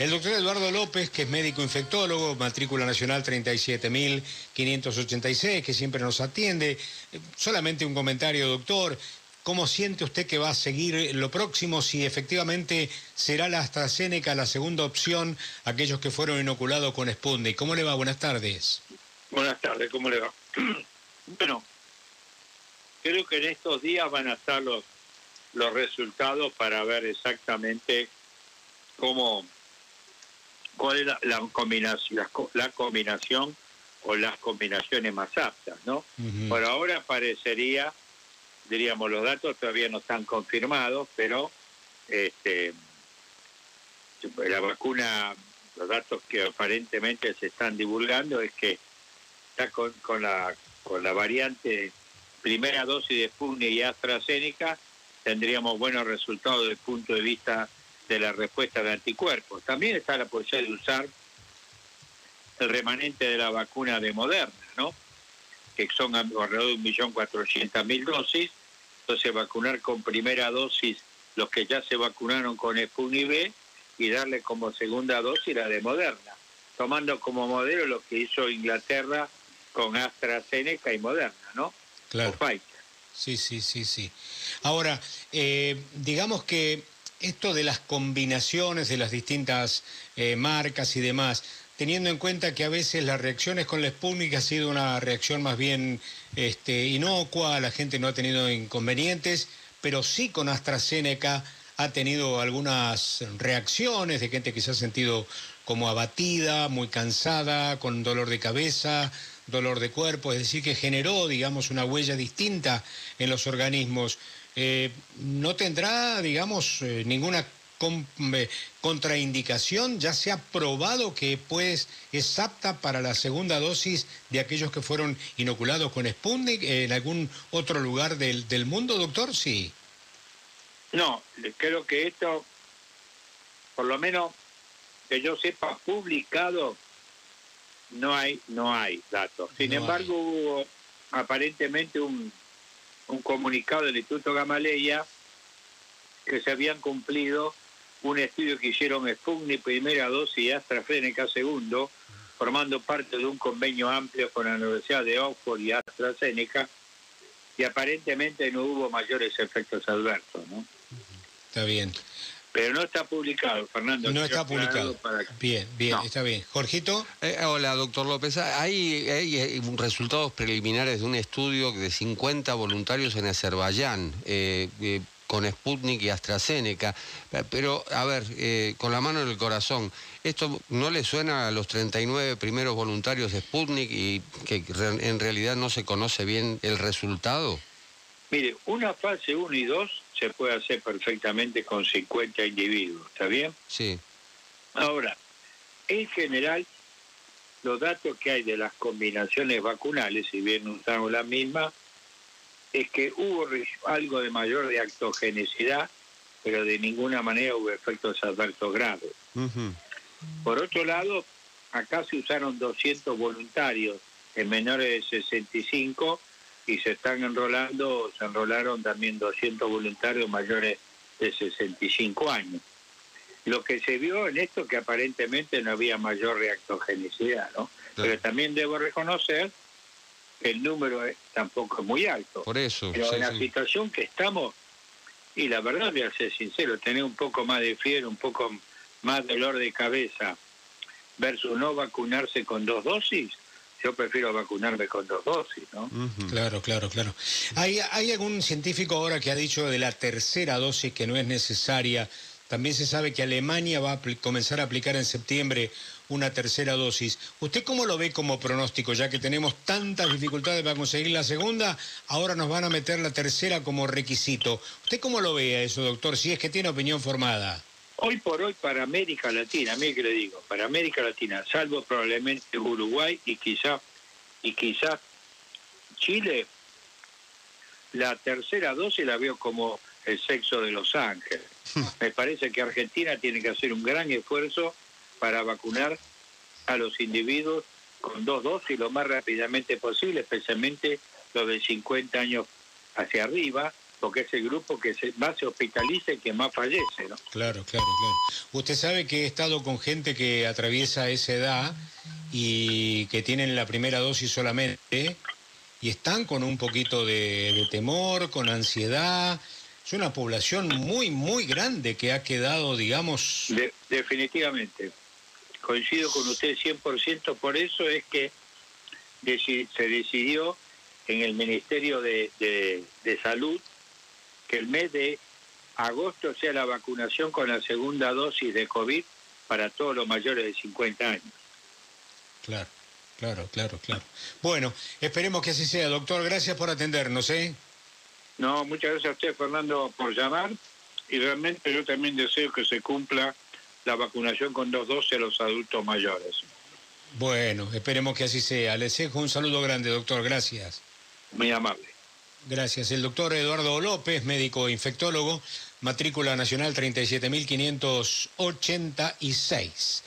El doctor Eduardo López, que es médico infectólogo, matrícula nacional 37.586, que siempre nos atiende. Solamente un comentario, doctor. ¿Cómo siente usted que va a seguir lo próximo si efectivamente será la AstraZeneca la segunda opción aquellos que fueron inoculados con Sputnik? ¿Cómo le va? Buenas tardes. Buenas tardes, ¿cómo le va? bueno, creo que en estos días van a estar los, los resultados para ver exactamente cómo cuál es la, combinación, la, combinación o las combinaciones más aptas, ¿no? Por ahora parecería, diríamos, los datos todavía no están confirmados, pero este, la vacuna, los datos que aparentemente se están divulgando es que está con, con la con la variante primera dosis de Sputnik y AstraZeneca tendríamos buenos resultados desde el punto de vista de la respuesta de anticuerpos. También está la posibilidad de usar el remanente de la vacuna de Moderna, ¿no? que son alrededor de 1.400.000 dosis. Entonces vacunar con primera dosis los que ya se vacunaron con Sputnik V y darle como segunda dosis la de Moderna, tomando como modelo lo que hizo Inglaterra con AstraZeneca y Moderna, ¿no? Claro. Sí, sí, sí, sí. Ahora, eh, digamos que esto de las combinaciones de las distintas eh, marcas y demás, teniendo en cuenta que a veces las reacciones con la Sputnik ha sido una reacción más bien este, inocua, la gente no ha tenido inconvenientes, pero sí con AstraZeneca ha tenido algunas reacciones de gente que se ha sentido como abatida, muy cansada, con dolor de cabeza, dolor de cuerpo, es decir, que generó, digamos, una huella distinta en los organismos. Eh, no tendrá, digamos, eh, ninguna eh, contraindicación, ya se ha probado que pues, es apta para la segunda dosis de aquellos que fueron inoculados con Sputnik en algún otro lugar del, del mundo, doctor, sí. No, creo que esto, por lo menos que yo sepa, publicado, no hay, no hay datos. Sin embargo, hubo aparentemente un un comunicado del Instituto Gamaleya que se habían cumplido un estudio que hicieron Sputnik primera dosis y AstraZeneca segundo, formando parte de un convenio amplio con la Universidad de Oxford y AstraZeneca, y aparentemente no hubo mayores efectos adversos. ¿no? Está bien. Pero no está publicado, Fernando. No está publicado. Bien, bien, está bien. Jorgito. Eh, hola, doctor López. Hay, hay, resultados preliminares de un estudio de 50 voluntarios en Azerbaiyán. Eh, eh, con Sputnik y AstraZeneca. Pero, a ver, con la mano en el corazón, ¿esto no le suena a los 39 primeros voluntarios de Sputnik y que en realidad no se conoce bien el resultado? Mire, una fase 1 y 2 se puede hacer perfectamente con 50 individuos, ¿está bien? Sí. Ahora, en general, los datos que hay de las combinaciones vacunales, si bien usamos la misma, es que hubo algo de mayor reactogenicidad, pero de ninguna manera hubo efectos adversos graves. Por otro lado, acá se usaron 200 voluntarios en menores de 65 y se están enrolando, se enrolaron también 200 voluntarios mayores de 65 años. Lo que se vio en esto que aparentemente no había mayor reactogenicidad, ¿no? Pero también debo reconocer que el número tampoco es muy alto. Por eso. Pero en la situación que estamos, y la verdad voy a ser sincero, tener un poco más de fiebre, un poco más dolor de cabeza versus no vacunarse con dos dosis, yo prefiero vacunarme con dos dosis, ¿no? Claro, claro, claro. ¿Hay, ¿Hay algún científico ahora que ha dicho de la tercera dosis que no es necesaria? También se sabe que Alemania va a comenzar a aplicar en septiembre una tercera dosis. ¿Usted cómo lo ve como pronóstico? Ya que tenemos tantas dificultades para conseguir la segunda, ahora nos van a meter la tercera como requisito. ¿Usted cómo lo ve a eso, doctor? Si es que tiene opinión formada. Hoy por hoy para América Latina, a mí que le digo, para América Latina, salvo probablemente Uruguay y quizá y quizá Chile, la tercera dosis la veo como el sexo de Los Ángeles. Me parece que Argentina tiene que hacer un gran esfuerzo para vacunar a los individuos con dos dosis lo más rápidamente posible, especialmente los de 50 años hacia arriba, porque es el grupo que se, más se hospitaliza y que más fallece, ¿no? Claro, claro, claro. Usted sabe que he estado con gente que atraviesa esa edad y que tienen la primera dosis solamente y están con un poquito de, temor, con ansiedad. Es una población muy, muy grande que ha quedado, digamos... definitivamente. Coincido con usted 100%, por eso es que se decidió en el Ministerio de, de Salud que el mes de agosto sea la vacunación con la segunda dosis de COVID para todos los mayores de 50 años. Claro. Claro, claro, claro. Bueno, esperemos que así sea. Doctor, gracias por atendernos, ¿eh? No, muchas gracias a usted, Fernando, por llamar. Y realmente yo también deseo que se cumpla la vacunación con dos dosis a los adultos mayores. Bueno, esperemos que así sea. Les dejo un saludo grande, doctor. Gracias. Muy amable. Gracias. El doctor Eduardo López, médico infectólogo, matrícula nacional 37.586.